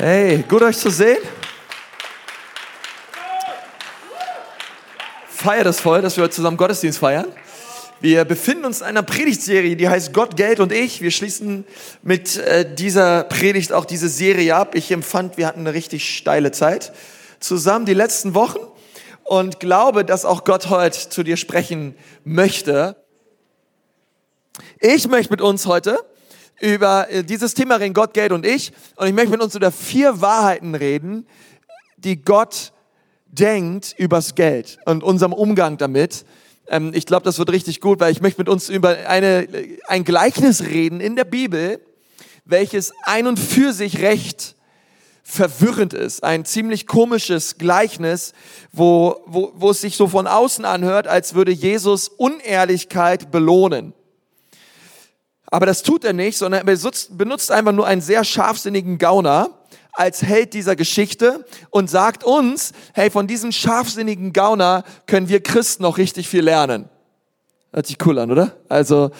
Hey, gut euch zu sehen. Feier das voll, dass wir heute zusammen Gottesdienst feiern. Wir befinden uns in einer Predigtserie, die heißt Gott, Geld und ich. Wir schließen mit äh, dieser Predigt auch diese Serie ab. Ich empfand, wir hatten eine richtig steile Zeit zusammen die letzten Wochen und glaube, dass auch Gott heute zu dir sprechen möchte. Ich möchte mit uns heute über äh, dieses Thema reden, Gott, Geld und ich. Und ich möchte mit uns über vier Wahrheiten reden, die Gott denkt übers Geld und unserem Umgang damit. Ähm, ich glaube, das wird richtig gut, weil ich möchte mit uns über eine, ein Gleichnis reden in der Bibel, welches ein und für sich recht verwirrend ist. Ein ziemlich komisches Gleichnis, wo, wo, wo es sich so von außen anhört, als würde Jesus Unehrlichkeit belohnen. Aber das tut er nicht, sondern er benutzt einfach nur einen sehr scharfsinnigen Gauner als Held dieser Geschichte und sagt uns, hey, von diesem scharfsinnigen Gauner können wir Christen noch richtig viel lernen. Hört sich cool an, oder? Also,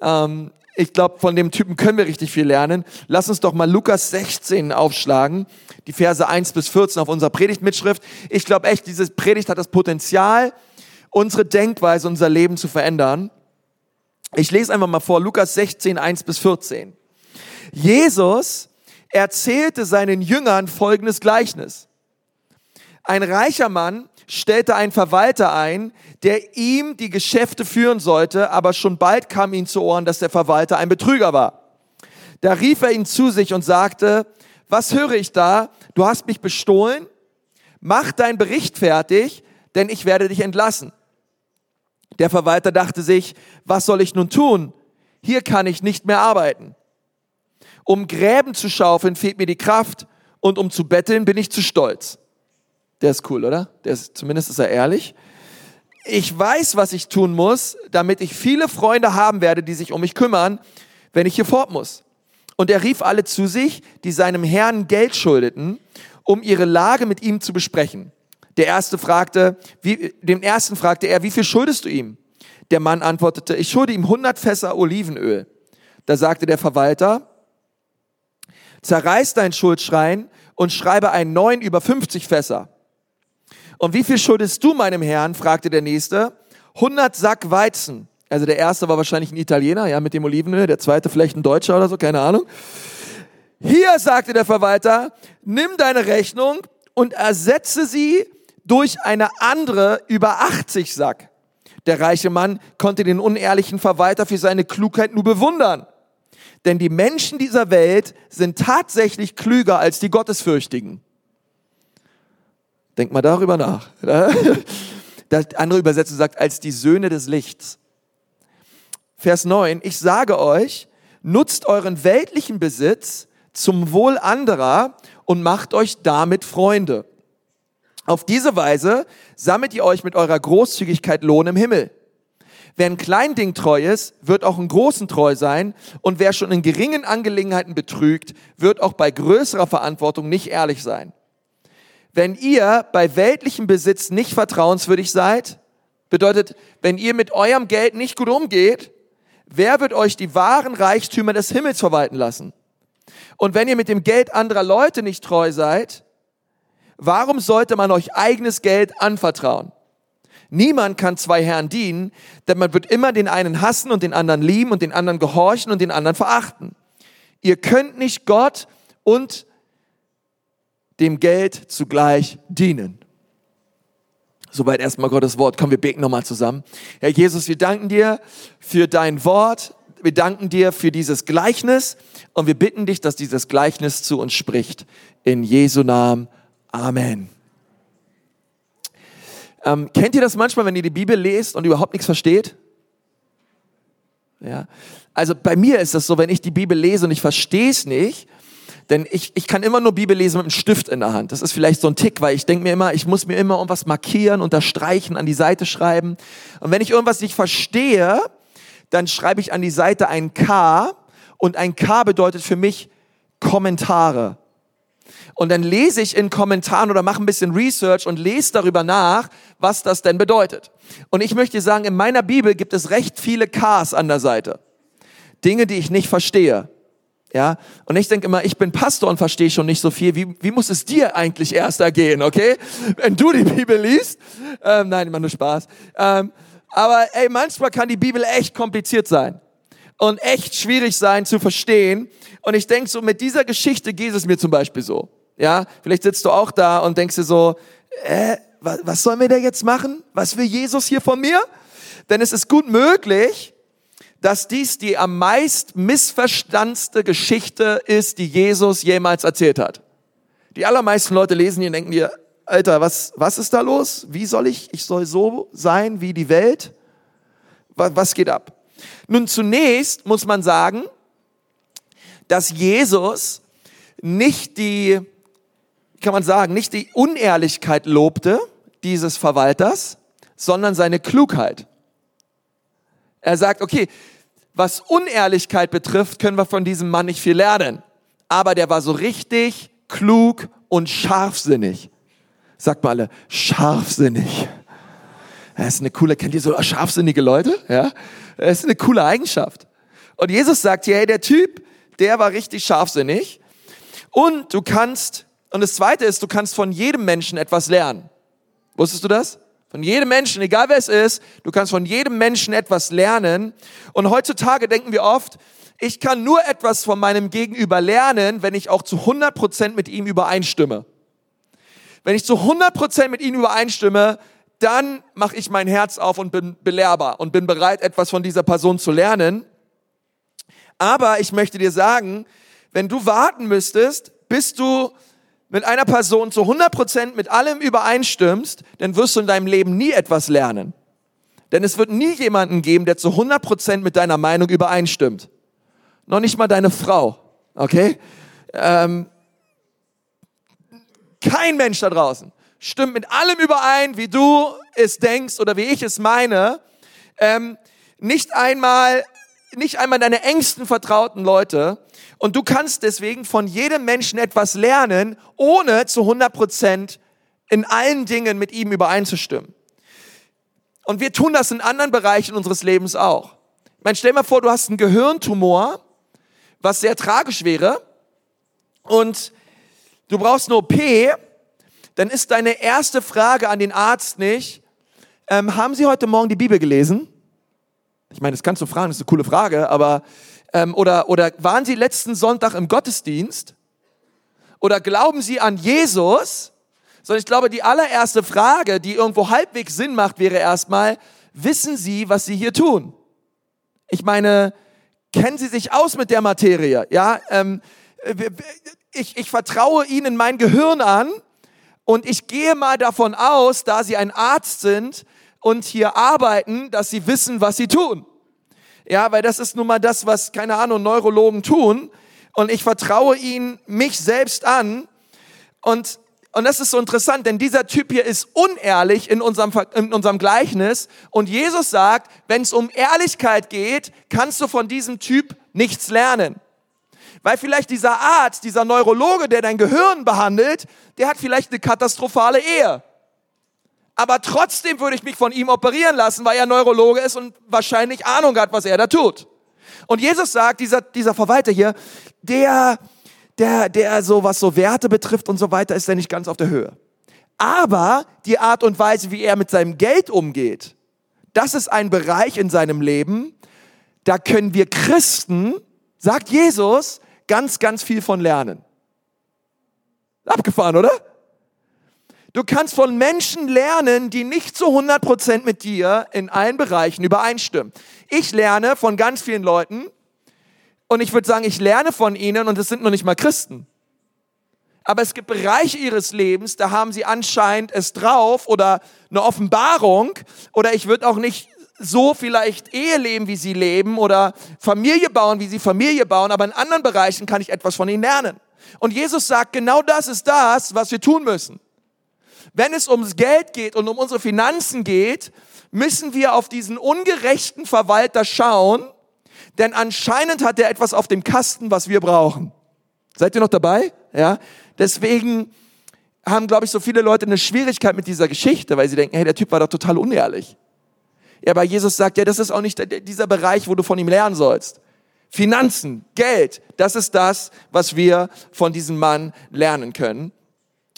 ähm, ich glaube, von dem Typen können wir richtig viel lernen. Lass uns doch mal Lukas 16 aufschlagen, die Verse 1 bis 14 auf unserer Predigtmitschrift. Ich glaube echt, diese Predigt hat das Potenzial, unsere Denkweise, unser Leben zu verändern. Ich lese einfach mal vor, Lukas 16, 1 bis 14. Jesus erzählte seinen Jüngern folgendes Gleichnis. Ein reicher Mann stellte einen Verwalter ein, der ihm die Geschäfte führen sollte, aber schon bald kam ihm zu Ohren, dass der Verwalter ein Betrüger war. Da rief er ihn zu sich und sagte, was höre ich da? Du hast mich bestohlen? Mach deinen Bericht fertig, denn ich werde dich entlassen. Der Verwalter dachte sich, was soll ich nun tun? Hier kann ich nicht mehr arbeiten. Um Gräben zu schaufeln fehlt mir die Kraft und um zu betteln bin ich zu stolz. Der ist cool, oder? Der ist, zumindest ist er ehrlich. Ich weiß, was ich tun muss, damit ich viele Freunde haben werde, die sich um mich kümmern, wenn ich hier fort muss. Und er rief alle zu sich, die seinem Herrn Geld schuldeten, um ihre Lage mit ihm zu besprechen. Der erste fragte, wie, dem ersten fragte er, wie viel schuldest du ihm? Der Mann antwortete, ich schulde ihm 100 Fässer Olivenöl. Da sagte der Verwalter, zerreiß dein Schuldschrein und schreibe einen neuen über 50 Fässer. Und wie viel schuldest du meinem Herrn? fragte der nächste. 100 Sack Weizen. Also der erste war wahrscheinlich ein Italiener, ja, mit dem Olivenöl, der zweite vielleicht ein Deutscher oder so, keine Ahnung. Hier, sagte der Verwalter, nimm deine Rechnung und ersetze sie durch eine andere über 80 Sack. Der reiche Mann konnte den unehrlichen Verwalter für seine Klugheit nur bewundern. Denn die Menschen dieser Welt sind tatsächlich klüger als die Gottesfürchtigen. Denk mal darüber nach. Das andere Übersetzung sagt, als die Söhne des Lichts. Vers 9, ich sage euch, nutzt euren weltlichen Besitz zum Wohl anderer und macht euch damit Freunde. Auf diese Weise sammelt ihr euch mit eurer Großzügigkeit Lohn im Himmel. Wer ein Kleinding treu ist, wird auch in großen treu sein. Und wer schon in geringen Angelegenheiten betrügt, wird auch bei größerer Verantwortung nicht ehrlich sein. Wenn ihr bei weltlichem Besitz nicht vertrauenswürdig seid, bedeutet, wenn ihr mit eurem Geld nicht gut umgeht, wer wird euch die wahren Reichtümer des Himmels verwalten lassen? Und wenn ihr mit dem Geld anderer Leute nicht treu seid, Warum sollte man euch eigenes Geld anvertrauen? Niemand kann zwei Herren dienen, denn man wird immer den einen hassen und den anderen lieben und den anderen gehorchen und den anderen verachten. Ihr könnt nicht Gott und dem Geld zugleich dienen. Soweit erstmal Gottes Wort. Komm, wir beten nochmal zusammen. Herr Jesus, wir danken dir für dein Wort. Wir danken dir für dieses Gleichnis und wir bitten dich, dass dieses Gleichnis zu uns spricht. In Jesu Namen. Amen. Ähm, kennt ihr das manchmal, wenn ihr die Bibel lest und überhaupt nichts versteht? Ja. Also bei mir ist das so, wenn ich die Bibel lese und ich verstehe es nicht, denn ich, ich kann immer nur Bibel lesen mit einem Stift in der Hand. Das ist vielleicht so ein Tick, weil ich denke mir immer, ich muss mir immer irgendwas markieren, unterstreichen, an die Seite schreiben. Und wenn ich irgendwas nicht verstehe, dann schreibe ich an die Seite ein K und ein K bedeutet für mich Kommentare. Und dann lese ich in Kommentaren oder mache ein bisschen Research und lese darüber nach, was das denn bedeutet. Und ich möchte sagen, in meiner Bibel gibt es recht viele Ks an der Seite. Dinge, die ich nicht verstehe. Ja, und ich denke immer, ich bin Pastor und verstehe schon nicht so viel. Wie, wie muss es dir eigentlich erst ergehen, okay? Wenn du die Bibel liest. Ähm, nein, immer nur Spaß. Ähm, aber ey, manchmal kann die Bibel echt kompliziert sein und echt schwierig sein zu verstehen. Und ich denke so, mit dieser Geschichte geht es mir zum Beispiel so. Ja, vielleicht sitzt du auch da und denkst dir so, äh, was, was sollen wir da jetzt machen? Was will Jesus hier von mir? Denn es ist gut möglich, dass dies die am meist missverstandste Geschichte ist, die Jesus jemals erzählt hat. Die allermeisten Leute lesen hier und denken dir, Alter, was, was ist da los? Wie soll ich, ich soll so sein wie die Welt? Was geht ab? Nun, zunächst muss man sagen, dass Jesus nicht die, kann man sagen, nicht die Unehrlichkeit lobte dieses Verwalters, sondern seine Klugheit. Er sagt, okay, was Unehrlichkeit betrifft, können wir von diesem Mann nicht viel lernen. Aber der war so richtig klug und scharfsinnig. Sagt mal alle, scharfsinnig. Das ist eine coole, kennt ihr so scharfsinnige Leute? Ja? Das ist eine coole Eigenschaft. Und Jesus sagt hey, der Typ, der war richtig scharfsinnig. Und du kannst, und das zweite ist, du kannst von jedem Menschen etwas lernen. Wusstest du das? Von jedem Menschen, egal wer es ist, du kannst von jedem Menschen etwas lernen. Und heutzutage denken wir oft, ich kann nur etwas von meinem Gegenüber lernen, wenn ich auch zu 100% mit ihm übereinstimme. Wenn ich zu 100% mit ihm übereinstimme, dann mache ich mein Herz auf und bin belehrbar und bin bereit, etwas von dieser Person zu lernen. Aber ich möchte dir sagen, wenn du warten müsstest, bis du mit einer Person zu 100% mit allem übereinstimmst, dann wirst du in deinem Leben nie etwas lernen. Denn es wird nie jemanden geben, der zu 100% mit deiner Meinung übereinstimmt. Noch nicht mal deine Frau, okay? Ähm, kein Mensch da draußen stimmt mit allem überein, wie du es denkst oder wie ich es meine. Ähm, nicht einmal, nicht einmal deine engsten vertrauten Leute und du kannst deswegen von jedem Menschen etwas lernen, ohne zu 100 Prozent in allen Dingen mit ihm übereinzustimmen. Und wir tun das in anderen Bereichen unseres Lebens auch. Ich meine, stell mal vor, du hast einen Gehirntumor, was sehr tragisch wäre, und du brauchst eine OP, dann ist deine erste Frage an den Arzt nicht, ähm, haben Sie heute Morgen die Bibel gelesen? Ich meine, das kannst du fragen, das ist eine coole Frage, aber ähm, oder, oder waren Sie letzten Sonntag im Gottesdienst? Oder glauben Sie an Jesus? Sondern ich glaube, die allererste Frage, die irgendwo halbwegs Sinn macht, wäre erstmal, wissen Sie, was Sie hier tun? Ich meine, kennen Sie sich aus mit der Materie? Ja, ähm, ich, ich vertraue Ihnen mein Gehirn an und ich gehe mal davon aus, da Sie ein Arzt sind und hier arbeiten, dass Sie wissen, was Sie tun. Ja, weil das ist nun mal das, was, keine Ahnung, Neurologen tun. Und ich vertraue ihnen mich selbst an. Und, und das ist so interessant, denn dieser Typ hier ist unehrlich in unserem, in unserem Gleichnis. Und Jesus sagt, wenn es um Ehrlichkeit geht, kannst du von diesem Typ nichts lernen. Weil vielleicht dieser Arzt, dieser Neurologe, der dein Gehirn behandelt, der hat vielleicht eine katastrophale Ehe aber trotzdem würde ich mich von ihm operieren lassen, weil er Neurologe ist und wahrscheinlich Ahnung hat, was er da tut. Und Jesus sagt, dieser, dieser Verwalter hier, der, der, der so, was so Werte betrifft und so weiter, ist er nicht ganz auf der Höhe. Aber die Art und Weise, wie er mit seinem Geld umgeht, das ist ein Bereich in seinem Leben, da können wir Christen, sagt Jesus, ganz, ganz viel von lernen. Abgefahren, oder? Du kannst von Menschen lernen, die nicht zu 100% mit dir in allen Bereichen übereinstimmen. Ich lerne von ganz vielen Leuten und ich würde sagen, ich lerne von ihnen und es sind noch nicht mal Christen. Aber es gibt Bereiche ihres Lebens, da haben sie anscheinend es drauf oder eine Offenbarung oder ich würde auch nicht so vielleicht Ehe leben, wie sie leben oder Familie bauen, wie sie Familie bauen, aber in anderen Bereichen kann ich etwas von ihnen lernen. Und Jesus sagt, genau das ist das, was wir tun müssen. Wenn es ums Geld geht und um unsere Finanzen geht, müssen wir auf diesen ungerechten Verwalter schauen, denn anscheinend hat er etwas auf dem Kasten, was wir brauchen. Seid ihr noch dabei? Ja. Deswegen haben, glaube ich, so viele Leute eine Schwierigkeit mit dieser Geschichte, weil sie denken, hey, der Typ war doch total unehrlich. Ja, aber Jesus sagt, ja, das ist auch nicht dieser Bereich, wo du von ihm lernen sollst. Finanzen, Geld, das ist das, was wir von diesem Mann lernen können.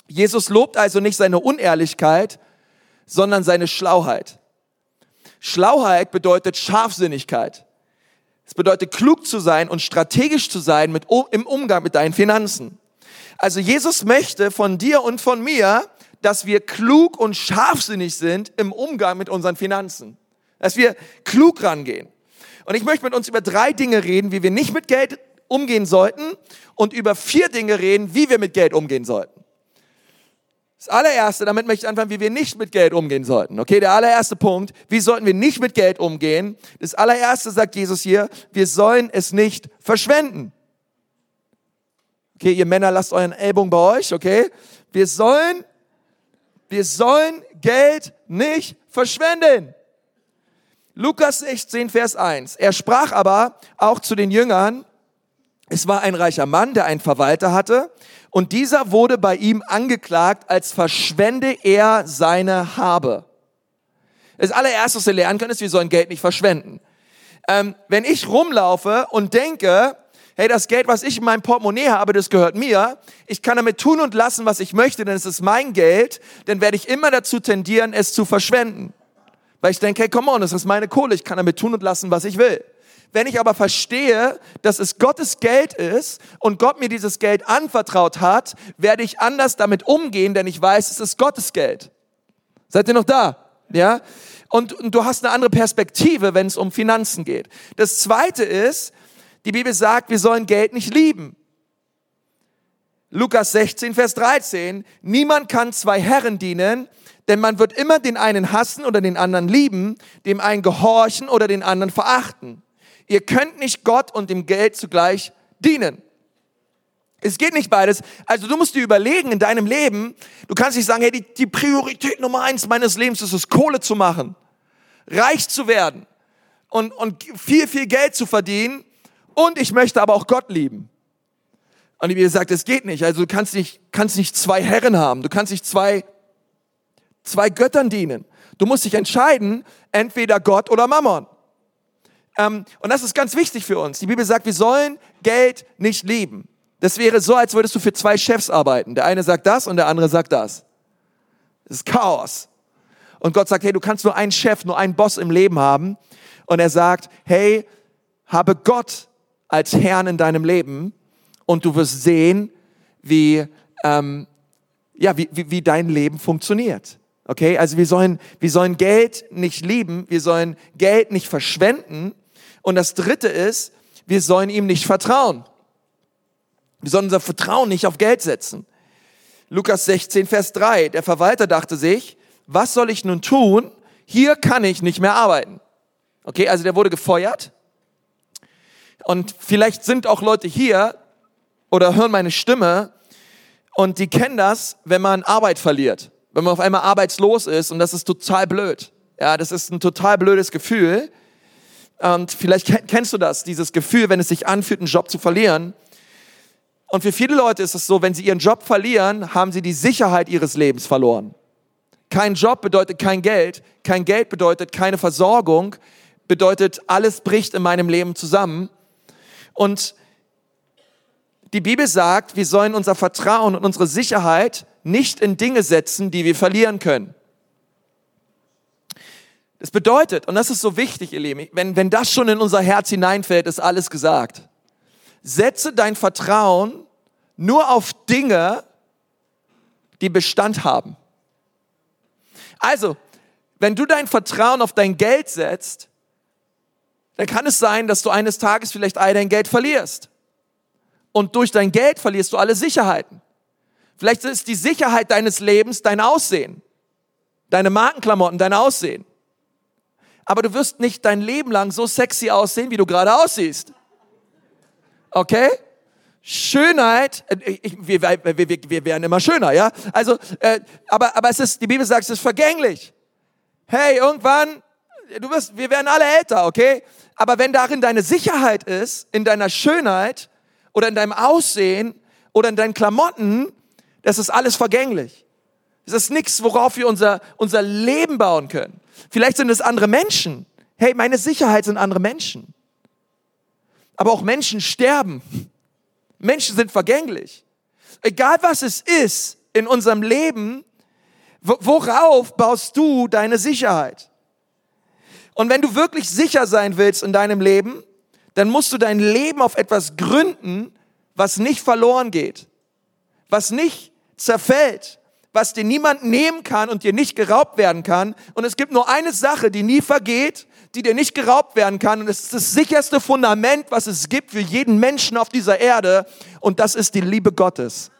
Jesus lobt also nicht seine Unehrlichkeit, sondern seine Schlauheit. Schlauheit bedeutet Scharfsinnigkeit. Es bedeutet klug zu sein und strategisch zu sein mit, im Umgang mit deinen Finanzen. Also Jesus möchte von dir und von mir, dass wir klug und scharfsinnig sind im Umgang mit unseren Finanzen. Dass wir klug rangehen. Und ich möchte mit uns über drei Dinge reden, wie wir nicht mit Geld umgehen sollten und über vier Dinge reden, wie wir mit Geld umgehen sollten. Das allererste, damit möchte ich anfangen, wie wir nicht mit Geld umgehen sollten. Okay, der allererste Punkt, wie sollten wir nicht mit Geld umgehen? Das allererste sagt Jesus hier, wir sollen es nicht verschwenden. Okay, ihr Männer, lasst euren Ellbogen bei euch, okay? Wir sollen, wir sollen Geld nicht verschwenden. Lukas 16, Vers 1. Er sprach aber auch zu den Jüngern, es war ein reicher Mann, der einen Verwalter hatte, und dieser wurde bei ihm angeklagt, als verschwende er seine Habe. Das allererste, was wir lernen können, ist, wir sollen Geld nicht verschwenden. Ähm, wenn ich rumlaufe und denke, hey, das Geld, was ich in meinem Portemonnaie habe, das gehört mir, ich kann damit tun und lassen, was ich möchte, denn es ist mein Geld, dann werde ich immer dazu tendieren, es zu verschwenden. Weil ich denke, hey, come on, das ist meine Kohle, ich kann damit tun und lassen, was ich will. Wenn ich aber verstehe, dass es Gottes Geld ist und Gott mir dieses Geld anvertraut hat, werde ich anders damit umgehen, denn ich weiß, es ist Gottes Geld. Seid ihr noch da? Ja? Und, und du hast eine andere Perspektive, wenn es um Finanzen geht. Das zweite ist, die Bibel sagt, wir sollen Geld nicht lieben. Lukas 16, Vers 13. Niemand kann zwei Herren dienen, denn man wird immer den einen hassen oder den anderen lieben, dem einen gehorchen oder den anderen verachten. Ihr könnt nicht Gott und dem Geld zugleich dienen. Es geht nicht beides. Also du musst dir überlegen in deinem Leben, du kannst nicht sagen, hey, die, die Priorität Nummer eins meines Lebens ist es, Kohle zu machen, reich zu werden und, und viel, viel Geld zu verdienen und ich möchte aber auch Gott lieben. Und die Bibel sagt, es geht nicht. Also du kannst nicht, kannst nicht zwei Herren haben. Du kannst nicht zwei, zwei Göttern dienen. Du musst dich entscheiden, entweder Gott oder Mammon. Ähm, und das ist ganz wichtig für uns. Die Bibel sagt, wir sollen Geld nicht lieben. Das wäre so, als würdest du für zwei Chefs arbeiten. Der eine sagt das und der andere sagt das. Das ist Chaos. Und Gott sagt, hey, du kannst nur einen Chef, nur einen Boss im Leben haben. Und er sagt, hey, habe Gott als Herrn in deinem Leben und du wirst sehen, wie, ähm, ja, wie, wie, wie dein Leben funktioniert. Okay, also wir sollen, wir sollen Geld nicht lieben, wir sollen Geld nicht verschwenden, und das dritte ist, wir sollen ihm nicht vertrauen. Wir sollen unser Vertrauen nicht auf Geld setzen. Lukas 16, Vers 3. Der Verwalter dachte sich, was soll ich nun tun? Hier kann ich nicht mehr arbeiten. Okay, also der wurde gefeuert. Und vielleicht sind auch Leute hier oder hören meine Stimme und die kennen das, wenn man Arbeit verliert. Wenn man auf einmal arbeitslos ist und das ist total blöd. Ja, das ist ein total blödes Gefühl. Und vielleicht kennst du das, dieses Gefühl, wenn es sich anfühlt, einen Job zu verlieren. Und für viele Leute ist es so, wenn sie ihren Job verlieren, haben sie die Sicherheit ihres Lebens verloren. Kein Job bedeutet kein Geld, kein Geld bedeutet keine Versorgung, bedeutet alles bricht in meinem Leben zusammen. Und die Bibel sagt, wir sollen unser Vertrauen und unsere Sicherheit nicht in Dinge setzen, die wir verlieren können. Das bedeutet, und das ist so wichtig, ihr Lieben, wenn, wenn das schon in unser Herz hineinfällt, ist alles gesagt. Setze dein Vertrauen nur auf Dinge, die Bestand haben. Also, wenn du dein Vertrauen auf dein Geld setzt, dann kann es sein, dass du eines Tages vielleicht all dein Geld verlierst. Und durch dein Geld verlierst du alle Sicherheiten. Vielleicht ist die Sicherheit deines Lebens dein Aussehen, deine Markenklamotten, dein Aussehen aber du wirst nicht dein Leben lang so sexy aussehen, wie du gerade aussiehst. Okay? Schönheit, äh, ich, wir, wir, wir, wir werden immer schöner, ja? Also, äh, aber, aber es ist, die Bibel sagt, es ist vergänglich. Hey, irgendwann, du wirst, wir werden alle älter, okay? Aber wenn darin deine Sicherheit ist, in deiner Schönheit oder in deinem Aussehen oder in deinen Klamotten, das ist alles vergänglich. Es ist nichts, worauf wir unser, unser Leben bauen können. Vielleicht sind es andere Menschen. Hey, meine Sicherheit sind andere Menschen. Aber auch Menschen sterben. Menschen sind vergänglich. Egal was es ist in unserem Leben, worauf baust du deine Sicherheit? Und wenn du wirklich sicher sein willst in deinem Leben, dann musst du dein Leben auf etwas gründen, was nicht verloren geht, was nicht zerfällt, was dir niemand nehmen kann und dir nicht geraubt werden kann. Und es gibt nur eine Sache, die nie vergeht, die dir nicht geraubt werden kann. Und es ist das sicherste Fundament, was es gibt für jeden Menschen auf dieser Erde. Und das ist die Liebe Gottes.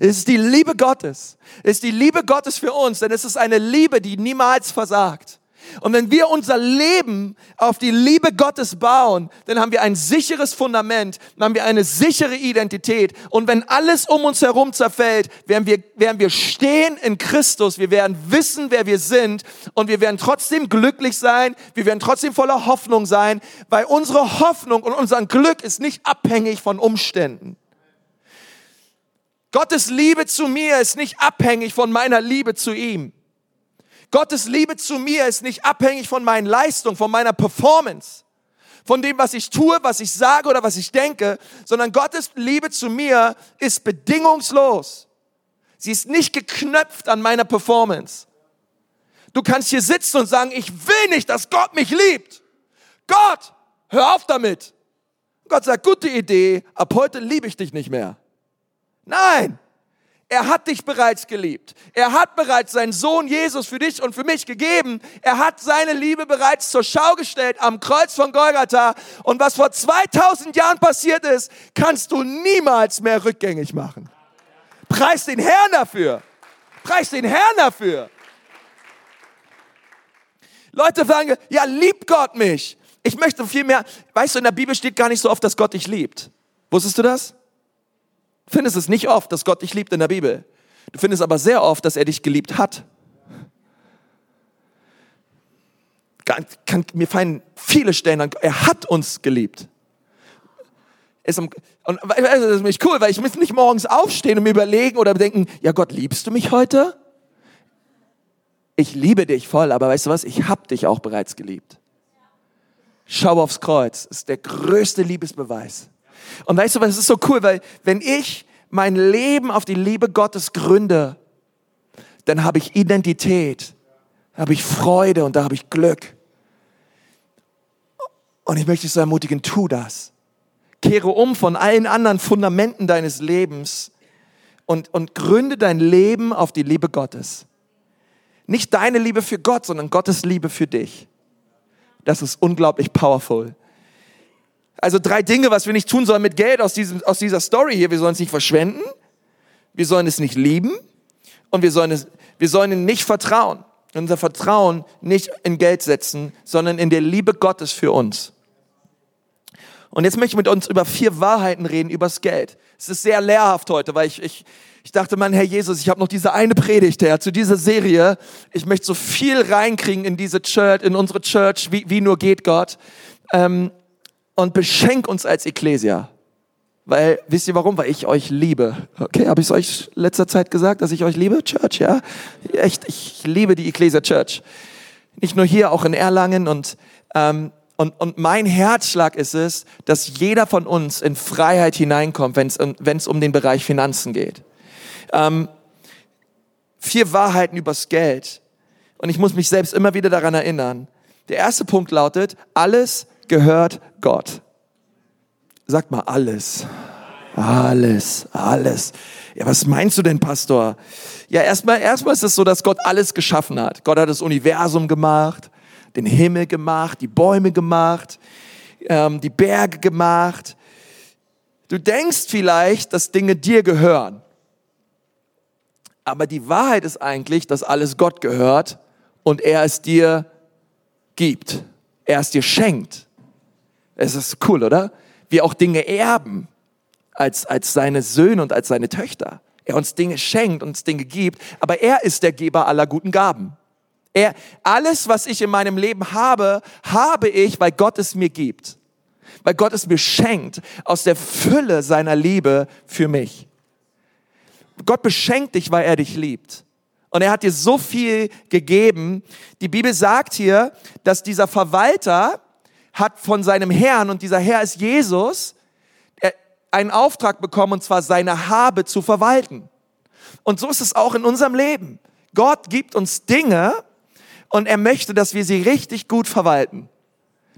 Es ist die Liebe Gottes. Es ist die Liebe Gottes für uns, denn es ist eine Liebe, die niemals versagt. Und wenn wir unser Leben auf die Liebe Gottes bauen, dann haben wir ein sicheres Fundament, dann haben wir eine sichere Identität. Und wenn alles um uns herum zerfällt, werden wir, werden wir stehen in Christus, wir werden wissen, wer wir sind und wir werden trotzdem glücklich sein, wir werden trotzdem voller Hoffnung sein, weil unsere Hoffnung und unser Glück ist nicht abhängig von Umständen. Gottes Liebe zu mir ist nicht abhängig von meiner Liebe zu ihm. Gottes Liebe zu mir ist nicht abhängig von meinen Leistungen, von meiner Performance, von dem, was ich tue, was ich sage oder was ich denke, sondern Gottes Liebe zu mir ist bedingungslos. Sie ist nicht geknöpft an meiner Performance. Du kannst hier sitzen und sagen, ich will nicht, dass Gott mich liebt. Gott, hör auf damit. Gott sagt, gute Idee, ab heute liebe ich dich nicht mehr. Nein, er hat dich bereits geliebt. Er hat bereits seinen Sohn Jesus für dich und für mich gegeben. Er hat seine Liebe bereits zur Schau gestellt am Kreuz von Golgatha. Und was vor 2000 Jahren passiert ist, kannst du niemals mehr rückgängig machen. Preis den Herrn dafür. Preis den Herrn dafür. Leute sagen, ja, liebt Gott mich. Ich möchte viel mehr. Weißt du, in der Bibel steht gar nicht so oft, dass Gott dich liebt. Wusstest du das? Findest es nicht oft, dass Gott dich liebt in der Bibel. Du findest aber sehr oft, dass er dich geliebt hat. Mir fallen viele Stellen an. Er hat uns geliebt. Und das ist mich cool, weil ich muss nicht morgens aufstehen und mir überlegen oder denken, ja Gott, liebst du mich heute? Ich liebe dich voll, aber weißt du was? Ich habe dich auch bereits geliebt. Schau aufs Kreuz. Ist der größte Liebesbeweis. Und weißt du was, ist so cool, weil wenn ich mein Leben auf die Liebe Gottes gründe, dann habe ich Identität, habe ich Freude und da habe ich Glück. Und ich möchte dich so ermutigen, tu das. Kehre um von allen anderen Fundamenten deines Lebens und, und gründe dein Leben auf die Liebe Gottes. Nicht deine Liebe für Gott, sondern Gottes Liebe für dich. Das ist unglaublich powerful. Also drei Dinge, was wir nicht tun sollen mit Geld aus, diesem, aus dieser Story hier. Wir sollen es nicht verschwenden, wir sollen es nicht lieben und wir sollen, es, wir sollen ihm nicht vertrauen. Unser Vertrauen nicht in Geld setzen, sondern in der Liebe Gottes für uns. Und jetzt möchte ich mit uns über vier Wahrheiten reden übers Geld. Es ist sehr lehrhaft heute, weil ich, ich, ich dachte, Mann, Herr Jesus, ich habe noch diese eine Predigt, Herr, zu dieser Serie. Ich möchte so viel reinkriegen in diese Church, in unsere Church, wie, wie nur geht Gott. Ähm, und beschenk uns als Ekklesia. Weil, wisst ihr warum? Weil ich euch liebe. Okay, habe ich es euch letzter Zeit gesagt, dass ich euch liebe? Church, ja? Echt, ich liebe die Ecclesia Church. Nicht nur hier, auch in Erlangen und, ähm, und, und mein Herzschlag ist es, dass jeder von uns in Freiheit hineinkommt, wenn es um den Bereich Finanzen geht. Ähm, vier Wahrheiten übers Geld. Und ich muss mich selbst immer wieder daran erinnern. Der erste Punkt lautet, alles gehört Gott. Sagt mal alles. Alles, alles. Ja, was meinst du denn, Pastor? Ja, erstmal, erstmal ist es so, dass Gott alles geschaffen hat. Gott hat das Universum gemacht, den Himmel gemacht, die Bäume gemacht, ähm, die Berge gemacht. Du denkst vielleicht, dass Dinge dir gehören. Aber die Wahrheit ist eigentlich, dass alles Gott gehört und er es dir gibt. Er es dir schenkt. Es ist cool, oder? Wir auch Dinge erben als, als seine Söhne und als seine Töchter. Er uns Dinge schenkt, uns Dinge gibt, aber er ist der Geber aller guten Gaben. Er, alles, was ich in meinem Leben habe, habe ich, weil Gott es mir gibt. Weil Gott es mir schenkt aus der Fülle seiner Liebe für mich. Gott beschenkt dich, weil er dich liebt. Und er hat dir so viel gegeben. Die Bibel sagt hier, dass dieser Verwalter hat von seinem Herrn, und dieser Herr ist Jesus, einen Auftrag bekommen, und zwar seine Habe zu verwalten. Und so ist es auch in unserem Leben. Gott gibt uns Dinge und er möchte, dass wir sie richtig gut verwalten.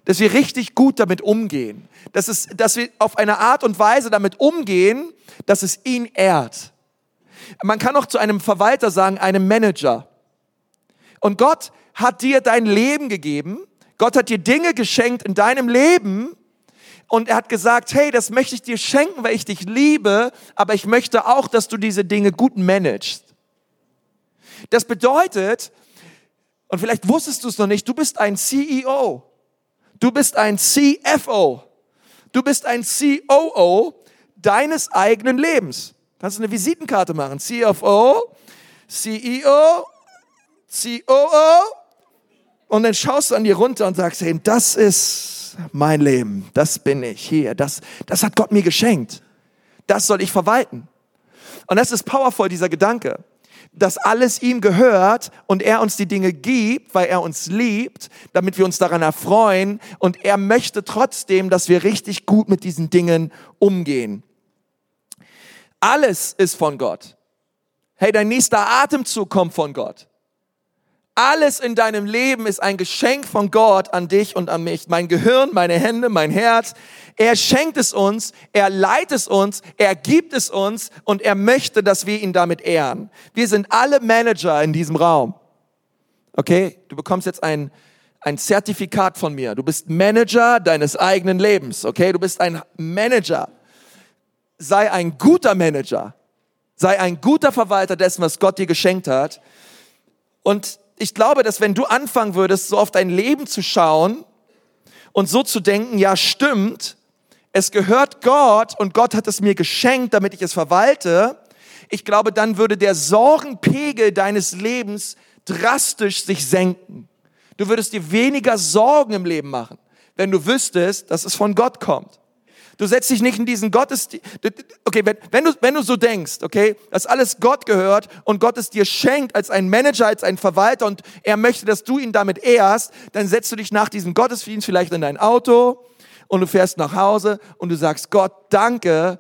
Dass wir richtig gut damit umgehen. Dass, es, dass wir auf eine Art und Weise damit umgehen, dass es ihn ehrt. Man kann auch zu einem Verwalter sagen, einem Manager. Und Gott hat dir dein Leben gegeben. Gott hat dir Dinge geschenkt in deinem Leben. Und er hat gesagt, hey, das möchte ich dir schenken, weil ich dich liebe, aber ich möchte auch, dass du diese Dinge gut managst. Das bedeutet, und vielleicht wusstest du es noch nicht, du bist ein CEO. Du bist ein CFO. Du bist ein COO deines eigenen Lebens. Kannst du eine Visitenkarte machen? CFO, CEO, COO. Und dann schaust du an dir runter und sagst, hey, das ist mein Leben. Das bin ich hier. Das, das hat Gott mir geschenkt. Das soll ich verwalten. Und das ist powerful, dieser Gedanke dass alles ihm gehört und er uns die Dinge gibt, weil er uns liebt, damit wir uns daran erfreuen und er möchte trotzdem, dass wir richtig gut mit diesen Dingen umgehen. Alles ist von Gott. Hey, dein nächster Atemzug kommt von Gott. Alles in deinem Leben ist ein Geschenk von Gott an dich und an mich. Mein Gehirn, meine Hände, mein Herz. Er schenkt es uns, er leitet es uns, er gibt es uns und er möchte, dass wir ihn damit ehren. Wir sind alle Manager in diesem Raum. Okay? Du bekommst jetzt ein, ein Zertifikat von mir. Du bist Manager deines eigenen Lebens. Okay? Du bist ein Manager. Sei ein guter Manager. Sei ein guter Verwalter dessen, was Gott dir geschenkt hat. Und ich glaube, dass wenn du anfangen würdest, so auf dein Leben zu schauen und so zu denken, ja stimmt, es gehört Gott und Gott hat es mir geschenkt, damit ich es verwalte, ich glaube, dann würde der Sorgenpegel deines Lebens drastisch sich senken. Du würdest dir weniger Sorgen im Leben machen, wenn du wüsstest, dass es von Gott kommt. Du setzt dich nicht in diesen Gottesdienst. Okay, wenn, wenn, du, wenn du so denkst, okay, dass alles Gott gehört und Gott es dir schenkt als ein Manager, als ein Verwalter und er möchte, dass du ihn damit ehrst, dann setzt du dich nach diesem Gottesdienst vielleicht in dein Auto und du fährst nach Hause und du sagst, Gott, danke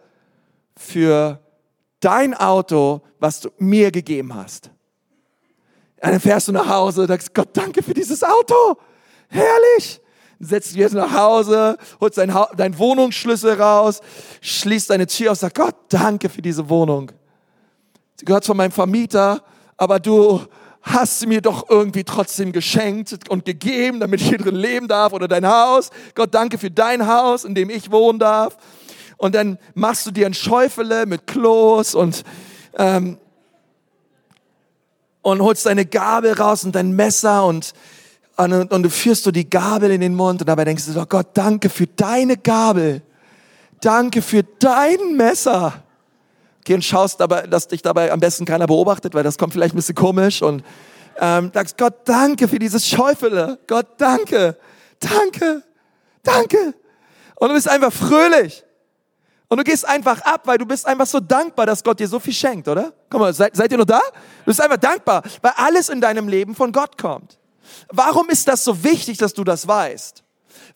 für dein Auto, was du mir gegeben hast. Und dann fährst du nach Hause und sagst, Gott, danke für dieses Auto. Herrlich setzt dich jetzt nach Hause, holst deinen dein Wohnungsschlüssel raus, schließt deine Tür aus, sagt Gott, danke für diese Wohnung. Sie gehört von meinem Vermieter, aber du hast sie mir doch irgendwie trotzdem geschenkt und gegeben, damit ich hier drin leben darf oder dein Haus. Gott, danke für dein Haus, in dem ich wohnen darf. Und dann machst du dir ein Schäufele mit Klos und ähm, und holst deine Gabel raus und dein Messer und und, und du führst du die Gabel in den Mund und dabei denkst du, oh Gott, danke für deine Gabel. Danke für dein Messer. Okay, und schaust dabei, dass dich dabei am besten keiner beobachtet, weil das kommt vielleicht ein bisschen komisch und ähm, sagst, Gott, danke für dieses Schäufele. Gott, danke, danke, danke. Und du bist einfach fröhlich. Und du gehst einfach ab, weil du bist einfach so dankbar, dass Gott dir so viel schenkt, oder? Komm mal, seid, seid ihr noch da? Du bist einfach dankbar, weil alles in deinem Leben von Gott kommt. Warum ist das so wichtig, dass du das weißt?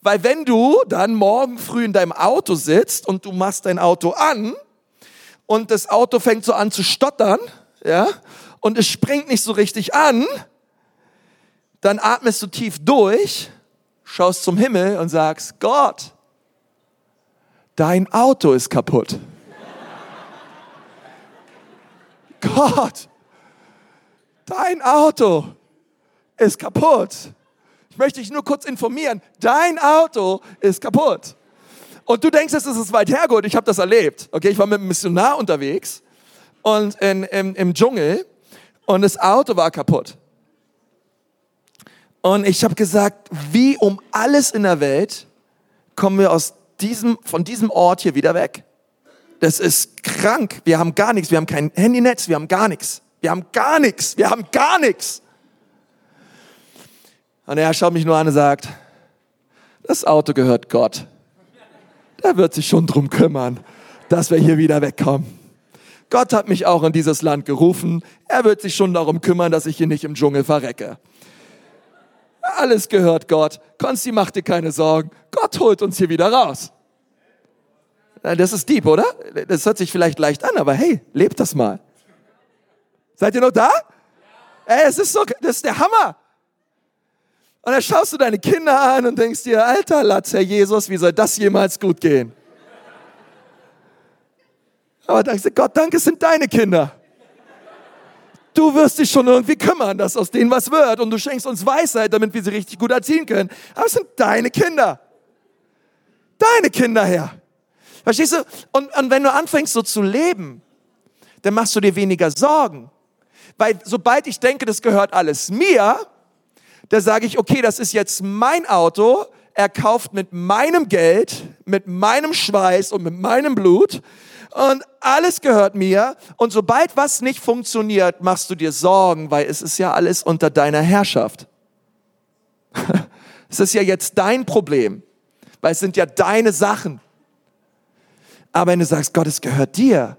Weil wenn du dann morgen früh in deinem Auto sitzt und du machst dein Auto an und das Auto fängt so an zu stottern, ja, und es springt nicht so richtig an, dann atmest du tief durch, schaust zum Himmel und sagst, Gott, dein Auto ist kaputt. Gott, dein Auto ist kaputt. Ich möchte dich nur kurz informieren, dein Auto ist kaputt. Und du denkst, es ist weit hergeholt. Ich habe das erlebt. Okay, ich war mit einem Missionar unterwegs und in, im, im Dschungel und das Auto war kaputt. Und ich habe gesagt, wie um alles in der Welt kommen wir aus diesem, von diesem Ort hier wieder weg? Das ist krank. Wir haben gar nichts. Wir haben kein Handynetz. Wir haben gar nichts. Wir haben gar nichts. Wir haben gar nichts. Und er schaut mich nur an und sagt, das Auto gehört Gott. Der wird sich schon drum kümmern, dass wir hier wieder wegkommen. Gott hat mich auch in dieses Land gerufen. Er wird sich schon darum kümmern, dass ich hier nicht im Dschungel verrecke. alles gehört Gott. Konsti, mach dir keine Sorgen. Gott holt uns hier wieder raus. Das ist deep, oder? Das hört sich vielleicht leicht an, aber hey, lebt das mal. Seid ihr noch da? Ey, es ist so, das ist der Hammer. Und dann schaust du deine Kinder an und denkst dir, alter Latz, Herr Jesus, wie soll das jemals gut gehen? Aber denkst du, Gott, danke, es sind deine Kinder. Du wirst dich schon irgendwie kümmern, dass aus denen was wird. Und du schenkst uns Weisheit, damit wir sie richtig gut erziehen können. Aber es sind deine Kinder. Deine Kinder, Herr. Verstehst du? Und, und wenn du anfängst so zu leben, dann machst du dir weniger Sorgen. Weil sobald ich denke, das gehört alles mir, da sage ich, okay, das ist jetzt mein Auto, er kauft mit meinem Geld, mit meinem Schweiß und mit meinem Blut und alles gehört mir. Und sobald was nicht funktioniert, machst du dir Sorgen, weil es ist ja alles unter deiner Herrschaft. es ist ja jetzt dein Problem, weil es sind ja deine Sachen. Aber wenn du sagst, Gott, es gehört dir,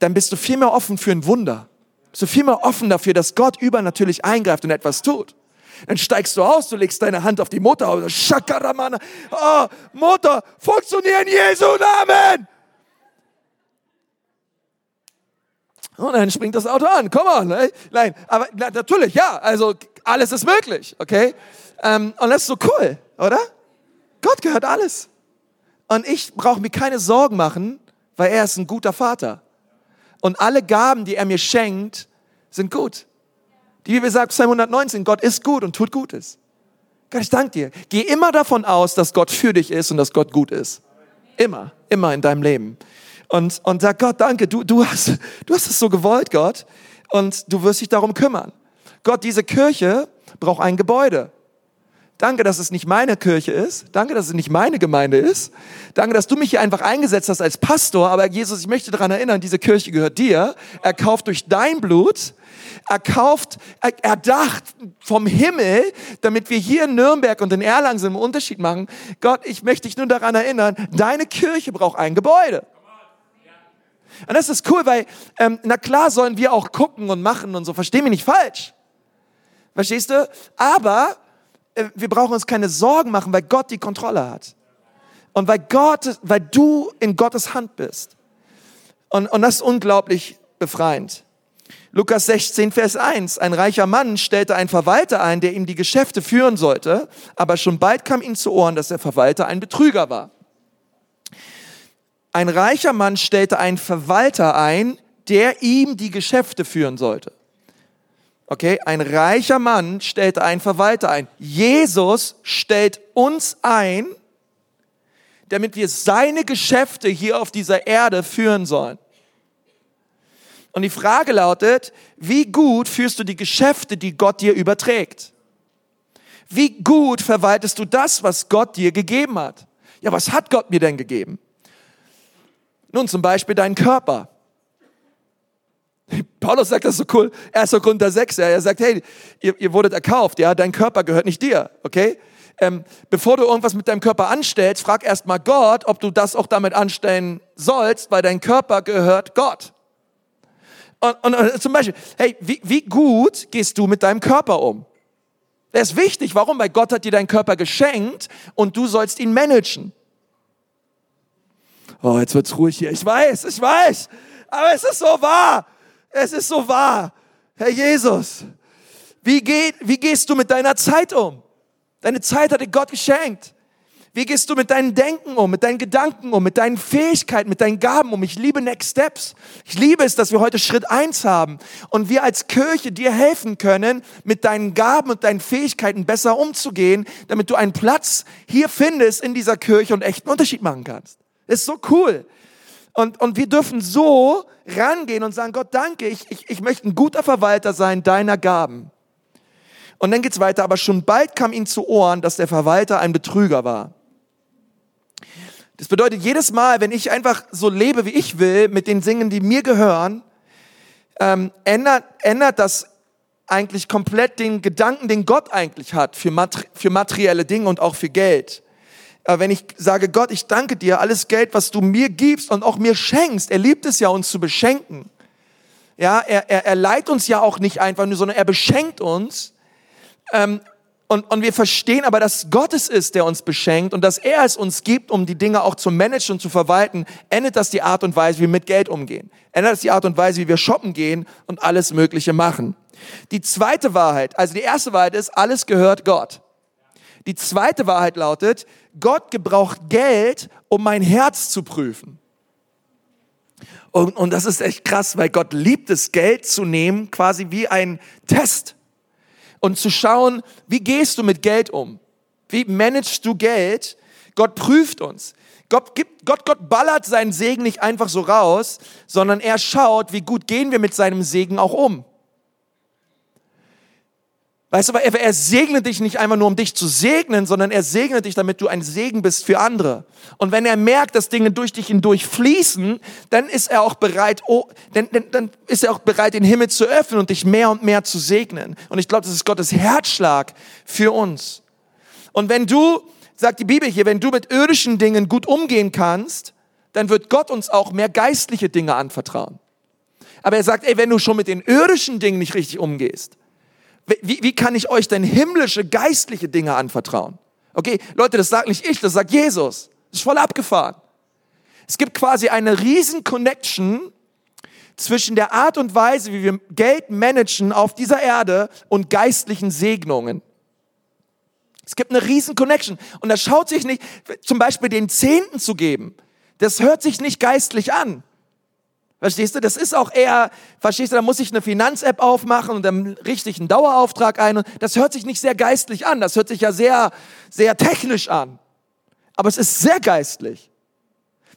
dann bist du viel mehr offen für ein Wunder. Bist du viel mehr offen dafür, dass Gott übernatürlich eingreift und etwas tut. Dann steigst du aus, du legst deine Hand auf die Motorhaube, Shakaramana, oh, Motor, funktionieren Jesu Namen! Und dann springt das Auto an. Come on. Ne? Nein, aber natürlich, ja. Also alles ist möglich, okay? Ähm, und das ist so cool, oder? Gott gehört alles. Und ich brauche mir keine Sorgen machen, weil er ist ein guter Vater. Und alle Gaben, die er mir schenkt, sind gut. Die Bibel sagt, Psalm 119, Gott ist gut und tut Gutes. Gott, ich danke dir. Geh immer davon aus, dass Gott für dich ist und dass Gott gut ist. Immer, immer in deinem Leben und, und sag, Gott, danke, du, du, hast, du hast es so gewollt, Gott, und du wirst dich darum kümmern. Gott, diese Kirche braucht ein Gebäude. Danke, dass es nicht meine Kirche ist. Danke, dass es nicht meine Gemeinde ist. Danke, dass du mich hier einfach eingesetzt hast als Pastor. Aber Jesus, ich möchte daran erinnern, diese Kirche gehört dir. Er kauft durch dein Blut. Er kauft, er, erdacht vom Himmel, damit wir hier in Nürnberg und in Erlangen einen Unterschied machen. Gott, ich möchte dich nur daran erinnern, deine Kirche braucht ein Gebäude. Und das ist cool, weil, ähm, na klar sollen wir auch gucken und machen und so, versteh mich nicht falsch. Verstehst du? Aber wir brauchen uns keine Sorgen machen, weil Gott die Kontrolle hat. Und weil Gott, weil du in Gottes Hand bist. Und, und das ist unglaublich befreiend. Lukas 16, Vers 1. Ein reicher Mann stellte einen Verwalter ein, der ihm die Geschäfte führen sollte, aber schon bald kam ihm zu Ohren, dass der Verwalter ein Betrüger war. Ein reicher Mann stellte einen Verwalter ein, der ihm die Geschäfte führen sollte. Okay, ein reicher Mann stellte einen Verwalter ein. Jesus stellt uns ein, damit wir seine Geschäfte hier auf dieser Erde führen sollen. Und die Frage lautet, wie gut führst du die Geschäfte, die Gott dir überträgt? Wie gut verwaltest du das, was Gott dir gegeben hat? Ja, was hat Gott mir denn gegeben? Nun, zum Beispiel deinen Körper. Paulus sagt das so cool, 1. Korinther 6, ja, er sagt, hey, ihr, ihr wurdet erkauft, ja, dein Körper gehört nicht dir, okay? Ähm, bevor du irgendwas mit deinem Körper anstellst, frag erst mal Gott, ob du das auch damit anstellen sollst, weil dein Körper gehört Gott. Und, und, und zum Beispiel, hey, wie, wie gut gehst du mit deinem Körper um? Das ist wichtig. Warum? Weil Gott hat dir deinen Körper geschenkt und du sollst ihn managen. Oh, jetzt wird's ruhig hier. Ich weiß, ich weiß. Aber es ist so wahr. Es ist so wahr. Herr Jesus, wie, geht, wie gehst du mit deiner Zeit um? Deine Zeit hat dir Gott geschenkt. Wie gehst du mit deinen Denken um, mit deinen Gedanken um, mit deinen Fähigkeiten, mit deinen Gaben um? Ich liebe Next Steps. Ich liebe es, dass wir heute Schritt eins haben und wir als Kirche dir helfen können, mit deinen Gaben und deinen Fähigkeiten besser umzugehen, damit du einen Platz hier findest in dieser Kirche und echten Unterschied machen kannst. Ist so cool. Und, und wir dürfen so rangehen und sagen, Gott, danke, ich, ich, ich möchte ein guter Verwalter sein deiner Gaben. Und dann geht's weiter, aber schon bald kam ihm zu Ohren, dass der Verwalter ein Betrüger war. Das bedeutet, jedes Mal, wenn ich einfach so lebe, wie ich will, mit den Dingen, die mir gehören, ähm, ändert, ändert das eigentlich komplett den Gedanken, den Gott eigentlich hat für, materi für materielle Dinge und auch für Geld. Aber wenn ich sage, Gott, ich danke dir, alles Geld, was du mir gibst und auch mir schenkst, er liebt es ja, uns zu beschenken. Ja, er, er, er leiht uns ja auch nicht einfach nur, sondern er beschenkt uns. Ähm, Und, und wir verstehen aber, dass Gott es ist, der uns beschenkt und dass er es uns gibt, um die Dinge auch zu managen und zu verwalten, endet das die Art und Weise, wie wir mit Geld umgehen. Endet das die Art und Weise, wie wir shoppen gehen und alles Mögliche machen. Die zweite Wahrheit, also die erste Wahrheit ist, alles gehört Gott. Die zweite Wahrheit lautet, Gott gebraucht Geld, um mein Herz zu prüfen. Und, und das ist echt krass, weil Gott liebt es, Geld zu nehmen, quasi wie ein Test. Und zu schauen, wie gehst du mit Geld um? Wie managst du Geld? Gott prüft uns. Gott, gibt, Gott, Gott ballert seinen Segen nicht einfach so raus, sondern er schaut, wie gut gehen wir mit seinem Segen auch um. Weißt du, er, er segnet dich nicht einfach nur, um dich zu segnen, sondern er segnet dich, damit du ein Segen bist für andere. Und wenn er merkt, dass Dinge durch dich hindurch fließen, dann ist er auch bereit, oh, dann, dann, dann ist er auch bereit, den Himmel zu öffnen und dich mehr und mehr zu segnen. Und ich glaube, das ist Gottes Herzschlag für uns. Und wenn du, sagt die Bibel hier, wenn du mit irdischen Dingen gut umgehen kannst, dann wird Gott uns auch mehr geistliche Dinge anvertrauen. Aber er sagt, ey, wenn du schon mit den irdischen Dingen nicht richtig umgehst, wie, wie kann ich euch denn himmlische, geistliche Dinge anvertrauen? Okay, Leute, das sagt nicht ich, das sagt Jesus. Das ist voll abgefahren. Es gibt quasi eine riesen Connection zwischen der Art und Weise, wie wir Geld managen auf dieser Erde und geistlichen Segnungen. Es gibt eine riesen Connection. Und das schaut sich nicht, zum Beispiel den Zehnten zu geben, das hört sich nicht geistlich an. Verstehst du? Das ist auch eher, verstehst du, da muss ich eine Finanz-App aufmachen und dann richte ich einen Dauerauftrag ein. Und das hört sich nicht sehr geistlich an. Das hört sich ja sehr, sehr technisch an. Aber es ist sehr geistlich.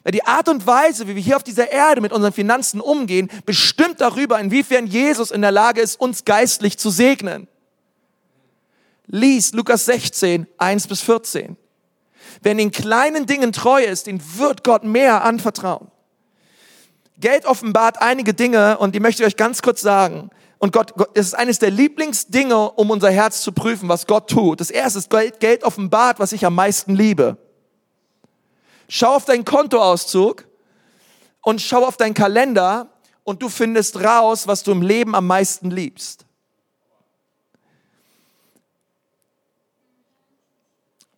Weil die Art und Weise, wie wir hier auf dieser Erde mit unseren Finanzen umgehen, bestimmt darüber, inwiefern Jesus in der Lage ist, uns geistlich zu segnen. Lies Lukas 16, 1 bis 14. Wer in den kleinen Dingen treu ist, den wird Gott mehr anvertrauen. Geld offenbart einige Dinge und die möchte ich euch ganz kurz sagen. Und Gott, Gott, es ist eines der Lieblingsdinge, um unser Herz zu prüfen, was Gott tut. Das erste ist, Geld, Geld offenbart, was ich am meisten liebe. Schau auf deinen Kontoauszug und schau auf deinen Kalender und du findest raus, was du im Leben am meisten liebst.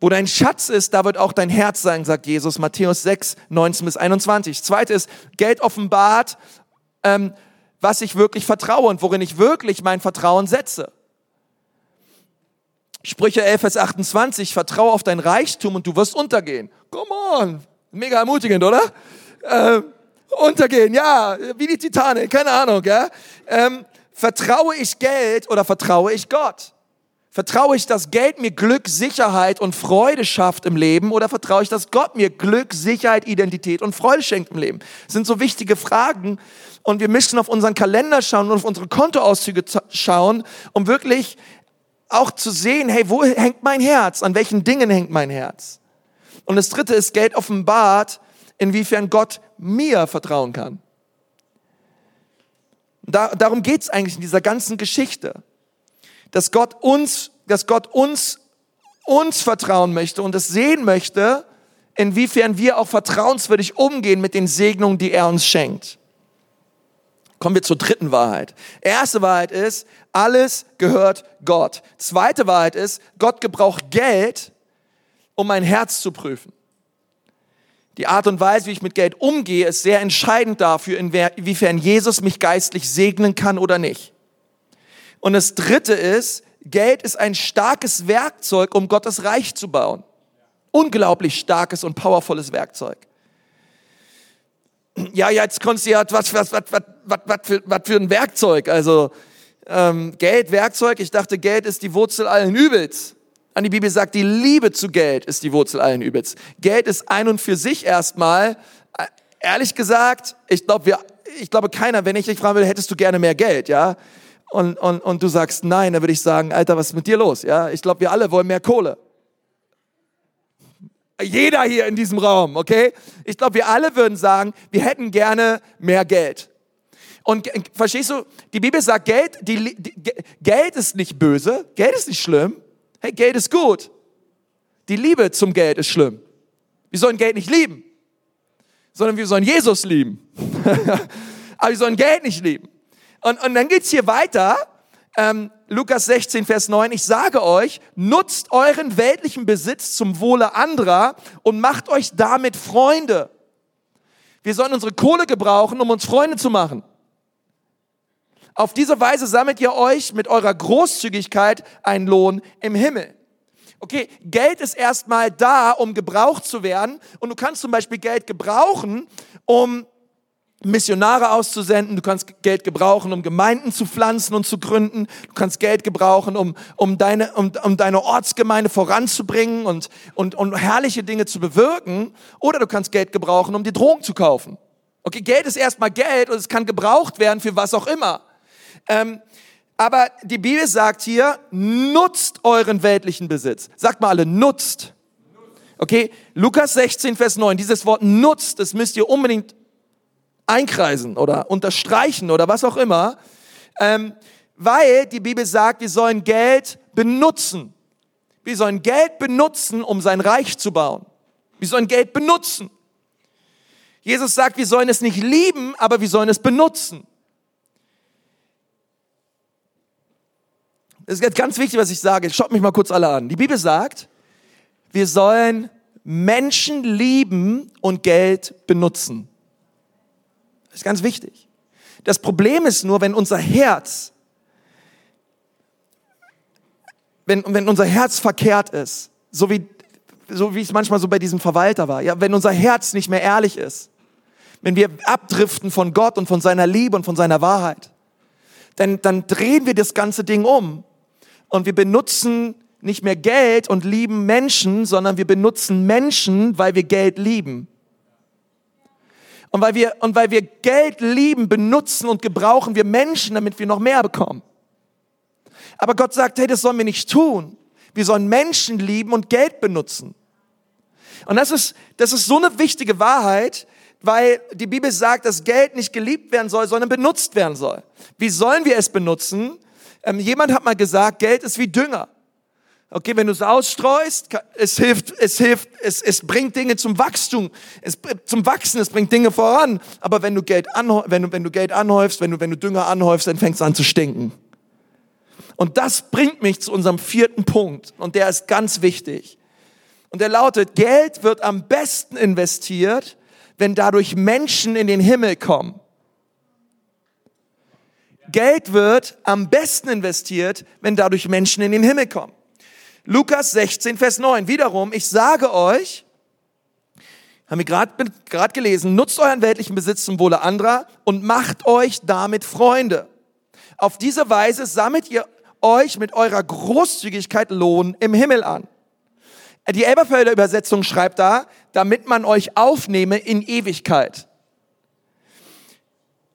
Wo dein Schatz ist, da wird auch dein Herz sein, sagt Jesus, Matthäus 6, 19 bis 21. Zweite ist, Geld offenbart, ähm, was ich wirklich vertraue und worin ich wirklich mein Vertrauen setze. Sprüche 11, Vers 28, vertraue auf dein Reichtum und du wirst untergehen. Come on, mega ermutigend, oder? Ähm, untergehen, ja, wie die Titanic, keine Ahnung, ja. Ähm, vertraue ich Geld oder vertraue ich Gott? Vertraue ich, dass Geld mir Glück, Sicherheit und Freude schafft im Leben oder vertraue ich, dass Gott mir Glück, Sicherheit, Identität und Freude schenkt im Leben? Das sind so wichtige Fragen und wir müssen auf unseren Kalender schauen und auf unsere Kontoauszüge schauen, um wirklich auch zu sehen, hey, wo hängt mein Herz? An welchen Dingen hängt mein Herz? Und das dritte ist, Geld offenbart, inwiefern Gott mir vertrauen kann. Da, darum geht's eigentlich in dieser ganzen Geschichte dass Gott uns, dass Gott uns, uns vertrauen möchte und es sehen möchte, inwiefern wir auch vertrauenswürdig umgehen mit den Segnungen, die er uns schenkt. Kommen wir zur dritten Wahrheit. Erste Wahrheit ist, alles gehört Gott. Zweite Wahrheit ist, Gott gebraucht Geld, um mein Herz zu prüfen. Die Art und Weise, wie ich mit Geld umgehe, ist sehr entscheidend dafür, inwiefern Jesus mich geistlich segnen kann oder nicht. Und das dritte ist, Geld ist ein starkes Werkzeug, um Gottes Reich zu bauen. Unglaublich starkes und powervolles Werkzeug. Ja, jetzt konntest du ja, was, was, was, was, was, was, für, was für ein Werkzeug. Also ähm, Geld, Werkzeug. Ich dachte, Geld ist die Wurzel allen Übels. An die Bibel sagt, die Liebe zu Geld ist die Wurzel allen Übels. Geld ist ein und für sich erstmal, äh, ehrlich gesagt, ich glaube, wir, ich glaube keiner, wenn ich dich fragen würde, hättest du gerne mehr Geld, ja? Und, und, und du sagst nein, dann würde ich sagen, Alter, was ist mit dir los? Ja, ich glaube, wir alle wollen mehr Kohle. Jeder hier in diesem Raum, okay? Ich glaube, wir alle würden sagen, wir hätten gerne mehr Geld. Und verstehst du, die Bibel sagt, Geld, die, die, Geld ist nicht böse, Geld ist nicht schlimm. Hey, Geld ist gut. Die Liebe zum Geld ist schlimm. Wir sollen Geld nicht lieben, sondern wir sollen Jesus lieben. Aber wir sollen Geld nicht lieben. Und, und dann geht's hier weiter. ähm, Lukas 16, Vers 9, ich sage euch, nutzt euren weltlichen Besitz zum Wohle anderer und macht euch damit Freunde. Wir sollen unsere Kohle gebrauchen, um uns Freunde zu machen. Auf diese Weise sammelt ihr euch mit eurer Großzügigkeit einen Lohn im Himmel. Okay, Geld ist erstmal da, um gebraucht zu werden. Und du kannst zum Beispiel Geld gebrauchen, um Missionare auszusenden, du kannst Geld gebrauchen, um Gemeinden zu pflanzen und zu gründen, du kannst Geld gebrauchen, um, um, deine, um, um deine Ortsgemeinde voranzubringen und, und, und herrliche Dinge zu bewirken, oder du kannst Geld gebrauchen, um dir Drogen zu kaufen. Okay, Geld ist erstmal Geld und es kann gebraucht werden für was auch immer. Ähm, aber die Bibel sagt hier, nutzt euren weltlichen Besitz. Sagt mal alle, nutzt. Okay, Lukas 16, Vers 9, dieses Wort nutzt, das müsst ihr unbedingt einkreisen oder unterstreichen oder was auch immer, ähm, weil die Bibel sagt, wir sollen Geld benutzen. Wir sollen Geld benutzen, um sein Reich zu bauen. Wir sollen Geld benutzen. Jesus sagt, wir sollen es nicht lieben, aber wir sollen es benutzen. Das ist jetzt ganz wichtig, was ich sage. Schaut mich mal kurz alle an. Die Bibel sagt, wir sollen Menschen lieben und Geld benutzen. Das ist ganz wichtig. Das Problem ist nur, wenn unser Herz, wenn, wenn unser Herz verkehrt ist, so wie, so wie es manchmal so bei diesem Verwalter war, ja, wenn unser Herz nicht mehr ehrlich ist, wenn wir abdriften von Gott und von seiner Liebe und von seiner Wahrheit, dann, dann drehen wir das ganze Ding um und wir benutzen nicht mehr Geld und lieben Menschen, sondern wir benutzen Menschen, weil wir Geld lieben. Und weil wir, und weil wir Geld lieben, benutzen und gebrauchen wir Menschen, damit wir noch mehr bekommen. Aber Gott sagt, hey, das sollen wir nicht tun. Wir sollen Menschen lieben und Geld benutzen. Und das ist, das ist so eine wichtige Wahrheit, weil die Bibel sagt, dass Geld nicht geliebt werden soll, sondern benutzt werden soll. Wie sollen wir es benutzen? Ähm, jemand hat mal gesagt, Geld ist wie Dünger. Okay, wenn du es ausstreust, es hilft, es hilft, es, es bringt Dinge zum Wachstum, es, zum Wachsen, es bringt Dinge voran. Aber wenn du Geld, anhäufst, wenn du, wenn du Geld anhäufst, wenn du, wenn du Dünger anhäufst, dann fängst es an zu stinken. Und das bringt mich zu unserem vierten Punkt. Und der ist ganz wichtig. Und der lautet, Geld wird am besten investiert, wenn dadurch Menschen in den Himmel kommen. Geld wird am besten investiert, wenn dadurch Menschen in den Himmel kommen. Lukas 16, Vers 9. Wiederum, ich sage euch, haben wir gerade gelesen, nutzt euren weltlichen Besitz zum Wohle anderer und macht euch damit Freunde. Auf diese Weise sammelt ihr euch mit eurer Großzügigkeit Lohn im Himmel an. Die Elberfelder Übersetzung schreibt da, damit man euch aufnehme in Ewigkeit.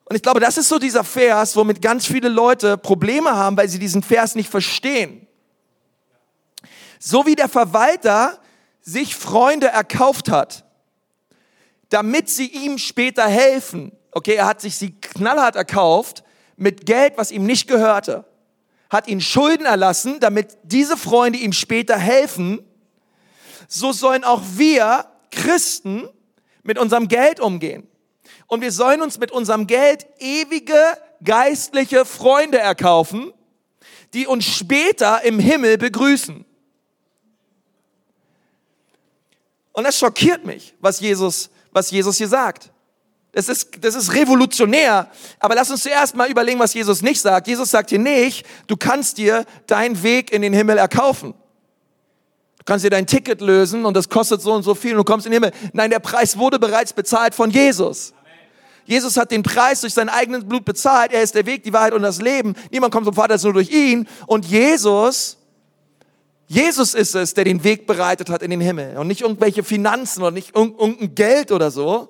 Und ich glaube, das ist so dieser Vers, womit ganz viele Leute Probleme haben, weil sie diesen Vers nicht verstehen. So wie der Verwalter sich Freunde erkauft hat, damit sie ihm später helfen. Okay, er hat sich sie knallhart erkauft mit Geld, was ihm nicht gehörte. Hat ihn Schulden erlassen, damit diese Freunde ihm später helfen. So sollen auch wir Christen mit unserem Geld umgehen und wir sollen uns mit unserem Geld ewige geistliche Freunde erkaufen, die uns später im Himmel begrüßen. Und das schockiert mich, was Jesus, was Jesus hier sagt. Das ist, das ist revolutionär. Aber lass uns zuerst mal überlegen, was Jesus nicht sagt. Jesus sagt hier nicht, du kannst dir deinen Weg in den Himmel erkaufen. Du kannst dir dein Ticket lösen und das kostet so und so viel und du kommst in den Himmel. Nein, der Preis wurde bereits bezahlt von Jesus. Jesus hat den Preis durch sein eigenes Blut bezahlt. Er ist der Weg, die Wahrheit und das Leben. Niemand kommt zum Vater als nur durch ihn. Und Jesus, Jesus ist es, der den Weg bereitet hat in den Himmel. Und nicht irgendwelche Finanzen oder nicht irgendein Geld oder so.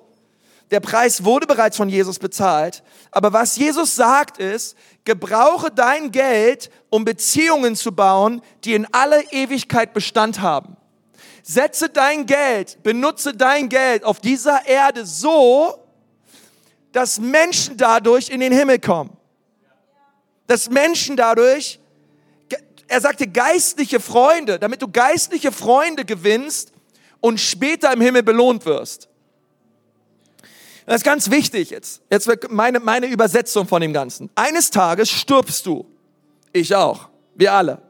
Der Preis wurde bereits von Jesus bezahlt. Aber was Jesus sagt ist, gebrauche dein Geld, um Beziehungen zu bauen, die in alle Ewigkeit Bestand haben. Setze dein Geld, benutze dein Geld auf dieser Erde so, dass Menschen dadurch in den Himmel kommen. Dass Menschen dadurch, er sagte geistliche Freunde, damit du geistliche Freunde gewinnst und später im Himmel belohnt wirst. Das ist ganz wichtig jetzt. Jetzt wird meine, meine Übersetzung von dem Ganzen. Eines Tages stirbst du. Ich auch. Wir alle.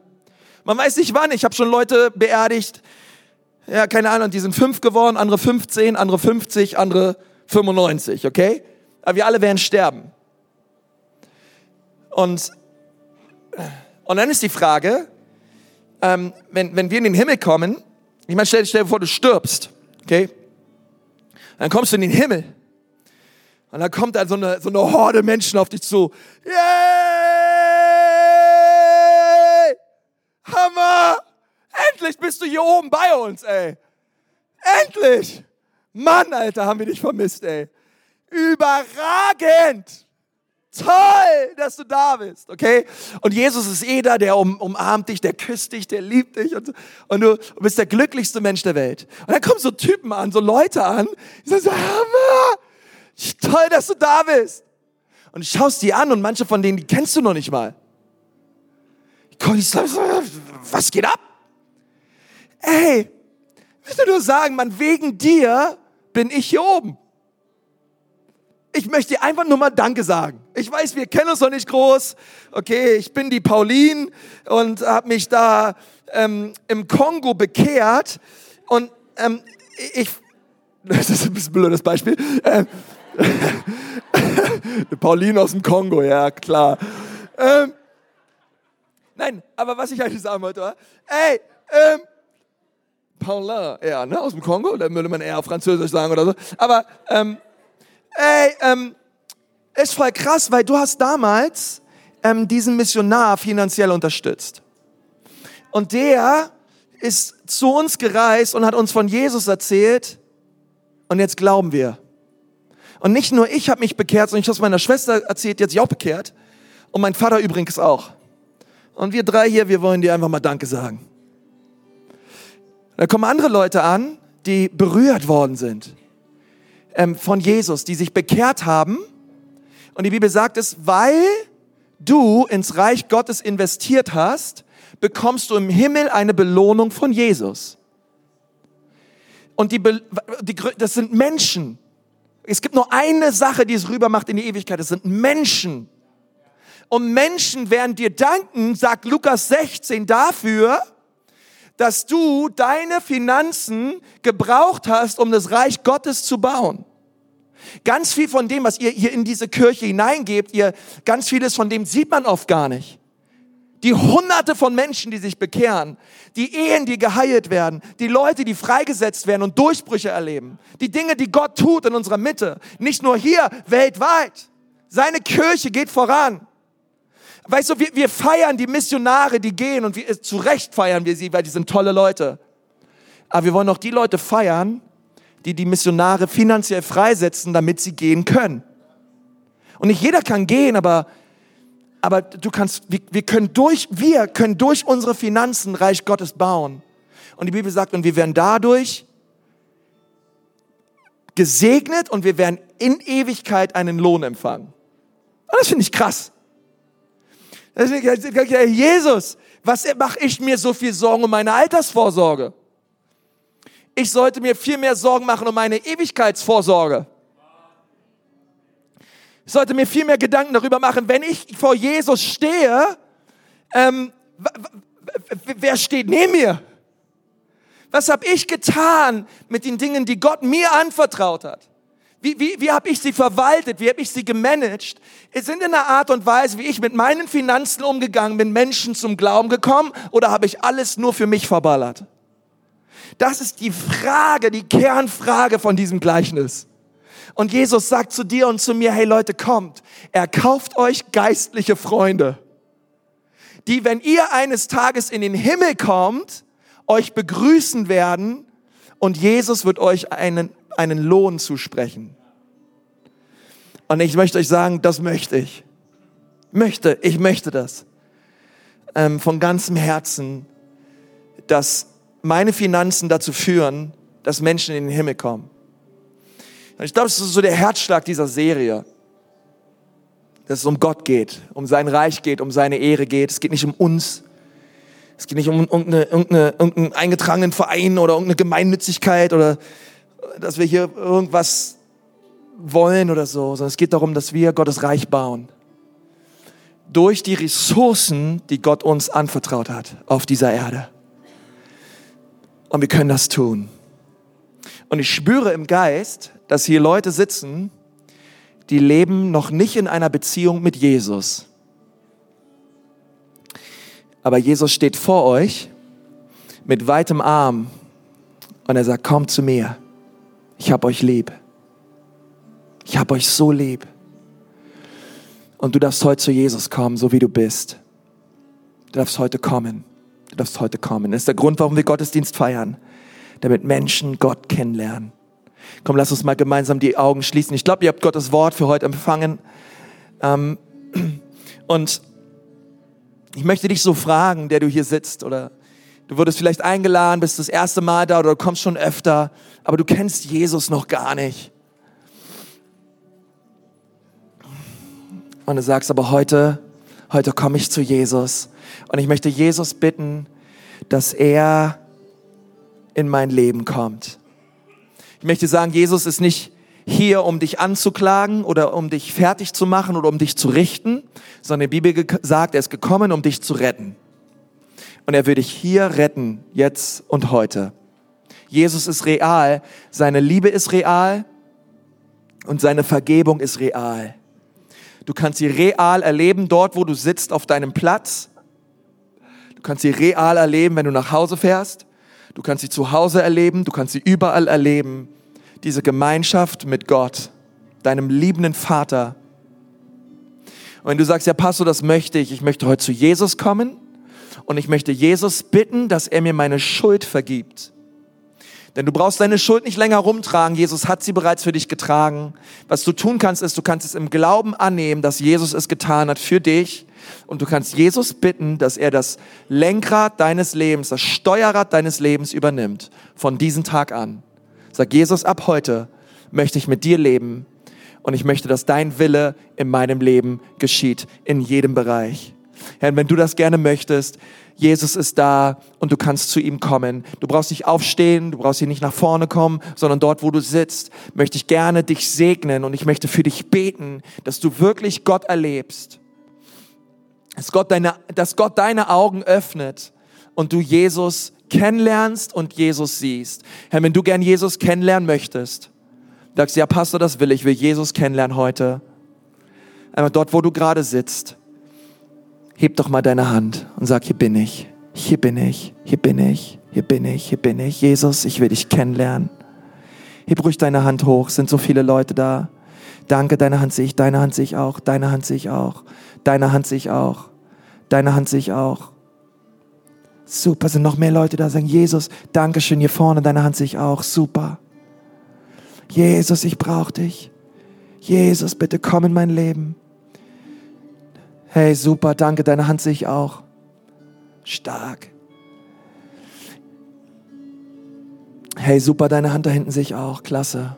Man weiß nicht wann. Ich habe schon Leute beerdigt. Ja, keine Ahnung, die sind fünf geworden, andere 15, andere 50, andere 95, okay? Aber wir alle werden sterben. Und, und dann ist die Frage, ähm, wenn, wenn wir in den Himmel kommen, ich meine, stell, stell dir vor, du stirbst, okay? Dann kommst du in den Himmel. Und dann kommt da so eine, so eine Horde Menschen auf dich zu. Yay! Hammer! Endlich bist du hier oben bei uns, ey. Endlich! Mann, Alter, haben wir dich vermisst, ey. Überragend! Toll, dass du da bist, okay? Und Jesus ist eh da, der um, umarmt dich, der küsst dich, der liebt dich und, und du bist der glücklichste Mensch der Welt. Und dann kommen so Typen an, so Leute an, die sagen so, Hammer, toll, dass du da bist. Und du schaust die an und manche von denen, die kennst du noch nicht mal. Ich so, was geht ab? Ey, willst du nur sagen, man, wegen dir bin ich hier oben ich möchte dir einfach nur mal Danke sagen. Ich weiß, wir kennen uns noch nicht groß. Okay, ich bin die Pauline und habe mich da ähm, im Kongo bekehrt. Und ähm, ich, das ist ein bisschen blödes Beispiel. Ähm, Pauline aus dem Kongo, ja klar. Ähm, nein, aber was ich eigentlich sagen wollte war, ey, ähm, Paulin, ja, ne, aus dem Kongo, da würde man eher auf Französisch sagen oder so. Aber ähm, ey, ähm, ist voll krass, weil du hast damals ähm, diesen Missionar finanziell unterstützt. Und der ist zu uns gereist und hat uns von Jesus erzählt. Und jetzt glauben wir. Und nicht nur ich habe mich bekehrt, sondern ich habe es meiner Schwester erzählt, die hat sich auch bekehrt. Und mein Vater übrigens auch. Und wir drei hier, wir wollen dir einfach mal Danke sagen. Da kommen andere Leute an, die berührt worden sind ähm, von Jesus, die sich bekehrt haben. Und die Bibel sagt es, weil du ins Reich Gottes investiert hast, bekommst du im Himmel eine Belohnung von Jesus. Und die, die, das sind Menschen. Es gibt nur eine Sache, die es rüber macht in die Ewigkeit. Das sind Menschen. Und Menschen werden dir danken, sagt Lukas 16, dafür, dass du deine Finanzen gebraucht hast, um das Reich Gottes zu bauen. Ganz viel von dem, was ihr hier in diese Kirche hineingebt, ihr, ganz vieles von dem sieht man oft gar nicht. Die Hunderte von Menschen, die sich bekehren, die Ehen, die geheilt werden, die Leute, die freigesetzt werden und Durchbrüche erleben, die Dinge, die Gott tut in unserer Mitte, nicht nur hier, weltweit. Seine Kirche geht voran. Weißt du, wir, wir feiern die Missionare, die gehen und wir, zu Recht feiern wir sie, weil die sind tolle Leute. Aber wir wollen auch die Leute feiern, die die Missionare finanziell freisetzen, damit sie gehen können. Und nicht jeder kann gehen, aber, aber du kannst, wir, wir können durch, wir können durch unsere Finanzen Reich Gottes bauen. Und die Bibel sagt, und wir werden dadurch gesegnet und wir werden in Ewigkeit einen Lohn empfangen. Und das finde ich krass. Jesus, was mache ich mir so viel Sorgen um meine Altersvorsorge? Ich sollte mir viel mehr Sorgen machen um meine Ewigkeitsvorsorge. Ich sollte mir viel mehr Gedanken darüber machen, wenn ich vor Jesus stehe, ähm, wer steht neben mir? Was habe ich getan mit den Dingen, die Gott mir anvertraut hat? Wie, wie, wie habe ich sie verwaltet? Wie habe ich sie gemanagt? Sind in einer Art und Weise, wie ich mit meinen Finanzen umgegangen bin, Menschen zum Glauben gekommen oder habe ich alles nur für mich verballert? Das ist die Frage, die Kernfrage von diesem Gleichnis. Und Jesus sagt zu dir und zu mir, hey Leute, kommt, er kauft euch geistliche Freunde, die, wenn ihr eines Tages in den Himmel kommt, euch begrüßen werden und Jesus wird euch einen einen Lohn zusprechen. Und ich möchte euch sagen, das möchte ich. Möchte, ich möchte das. Ähm, von ganzem Herzen, dass meine Finanzen dazu führen, dass Menschen in den Himmel kommen. Ich glaube, das ist so der Herzschlag dieser Serie. Dass es um Gott geht, um sein Reich geht, um seine Ehre geht. Es geht nicht um uns. Es geht nicht um irgendeine, irgendeine, irgendeinen eingetragenen Verein oder irgendeine Gemeinnützigkeit oder dass wir hier irgendwas wollen oder so, sondern es geht darum, dass wir Gottes Reich bauen. durch die Ressourcen, die Gott uns anvertraut hat auf dieser Erde. Und wir können das tun. Und ich spüre im Geist, dass hier Leute sitzen, die leben noch nicht in einer Beziehung mit Jesus. Aber Jesus steht vor euch mit weitem Arm und er sagt, kommt zu mir. Ich hab euch lieb. Ich hab euch so lieb. Und du darfst heute zu Jesus kommen, so wie du bist. Du darfst heute kommen. Du darfst heute kommen. Das ist der Grund, warum wir Gottesdienst feiern. Damit Menschen Gott kennenlernen. Komm, lass uns mal gemeinsam die Augen schließen. Ich glaube, ihr habt Gottes Wort für heute empfangen. Ähm, und ich möchte dich so fragen, der du hier sitzt oder du wurdest vielleicht eingeladen, bist das erste Mal da oder du kommst schon öfter, aber du kennst Jesus noch gar nicht. Und du sagst aber heute, heute komme ich zu Jesus und ich möchte Jesus bitten, dass er in mein Leben kommt. Ich möchte sagen, Jesus ist nicht hier, um dich anzuklagen oder um dich fertig zu machen oder um dich zu richten, sondern die Bibel sagt, er ist gekommen, um dich zu retten. Und er will dich hier retten, jetzt und heute. Jesus ist real, seine Liebe ist real und seine Vergebung ist real. Du kannst sie real erleben, dort, wo du sitzt, auf deinem Platz. Du kannst sie real erleben, wenn du nach Hause fährst. Du kannst sie zu Hause erleben, du kannst sie überall erleben diese Gemeinschaft mit Gott, deinem liebenden Vater. Und wenn du sagst, ja Pastor, das möchte ich, ich möchte heute zu Jesus kommen und ich möchte Jesus bitten, dass er mir meine Schuld vergibt. Denn du brauchst deine Schuld nicht länger rumtragen. Jesus hat sie bereits für dich getragen. Was du tun kannst, ist, du kannst es im Glauben annehmen, dass Jesus es getan hat für dich. Und du kannst Jesus bitten, dass er das Lenkrad deines Lebens, das Steuerrad deines Lebens übernimmt. Von diesem Tag an. Sag Jesus, ab heute möchte ich mit dir leben und ich möchte, dass dein Wille in meinem Leben geschieht, in jedem Bereich. Herr, wenn du das gerne möchtest, Jesus ist da und du kannst zu ihm kommen. Du brauchst nicht aufstehen, du brauchst hier nicht nach vorne kommen, sondern dort, wo du sitzt, möchte ich gerne dich segnen und ich möchte für dich beten, dass du wirklich Gott erlebst. Dass Gott deine, dass Gott deine Augen öffnet und du Jesus kennenlernst und Jesus siehst. Herr, wenn du gern Jesus kennenlernen möchtest, sagst du, ja, Pastor, das will ich, will Jesus kennenlernen heute. Einmal dort, wo du gerade sitzt, heb doch mal deine Hand und sag, hier bin ich, hier bin ich, hier bin ich, hier bin ich, hier bin ich. Jesus, ich will dich kennenlernen. Heb ruhig deine Hand hoch, sind so viele Leute da. Danke, deine Hand sehe ich, deine Hand sehe ich auch, deine Hand sehe ich auch, deine Hand sehe ich auch, deine Hand sehe ich auch. Super, sind noch mehr Leute da, sagen, Jesus, danke schön, hier vorne, deine Hand sehe ich auch, super. Jesus, ich brauche dich. Jesus, bitte komm in mein Leben. Hey, super, danke, deine Hand sehe ich auch. Stark. Hey, super, deine Hand da hinten sehe ich auch, klasse.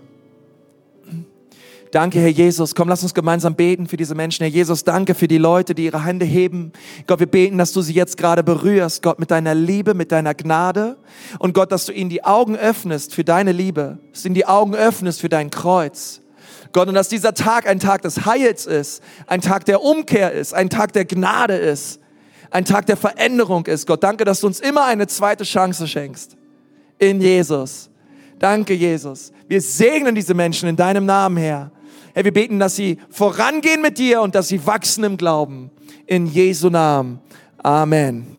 Danke, Herr Jesus. Komm, lass uns gemeinsam beten für diese Menschen. Herr Jesus, danke für die Leute, die ihre Hände heben. Gott, wir beten, dass du sie jetzt gerade berührst, Gott, mit deiner Liebe, mit deiner Gnade. Und Gott, dass du ihnen die Augen öffnest für deine Liebe, dass du ihnen die Augen öffnest für dein Kreuz. Gott, und dass dieser Tag ein Tag des Heils ist, ein Tag der Umkehr ist, ein Tag der Gnade ist, ein Tag der Veränderung ist. Gott, danke, dass du uns immer eine zweite Chance schenkst. In Jesus. Danke, Jesus. Wir segnen diese Menschen in deinem Namen, Herr. Herr, wir beten, dass sie vorangehen mit dir und dass sie wachsen im Glauben. In Jesu Namen. Amen.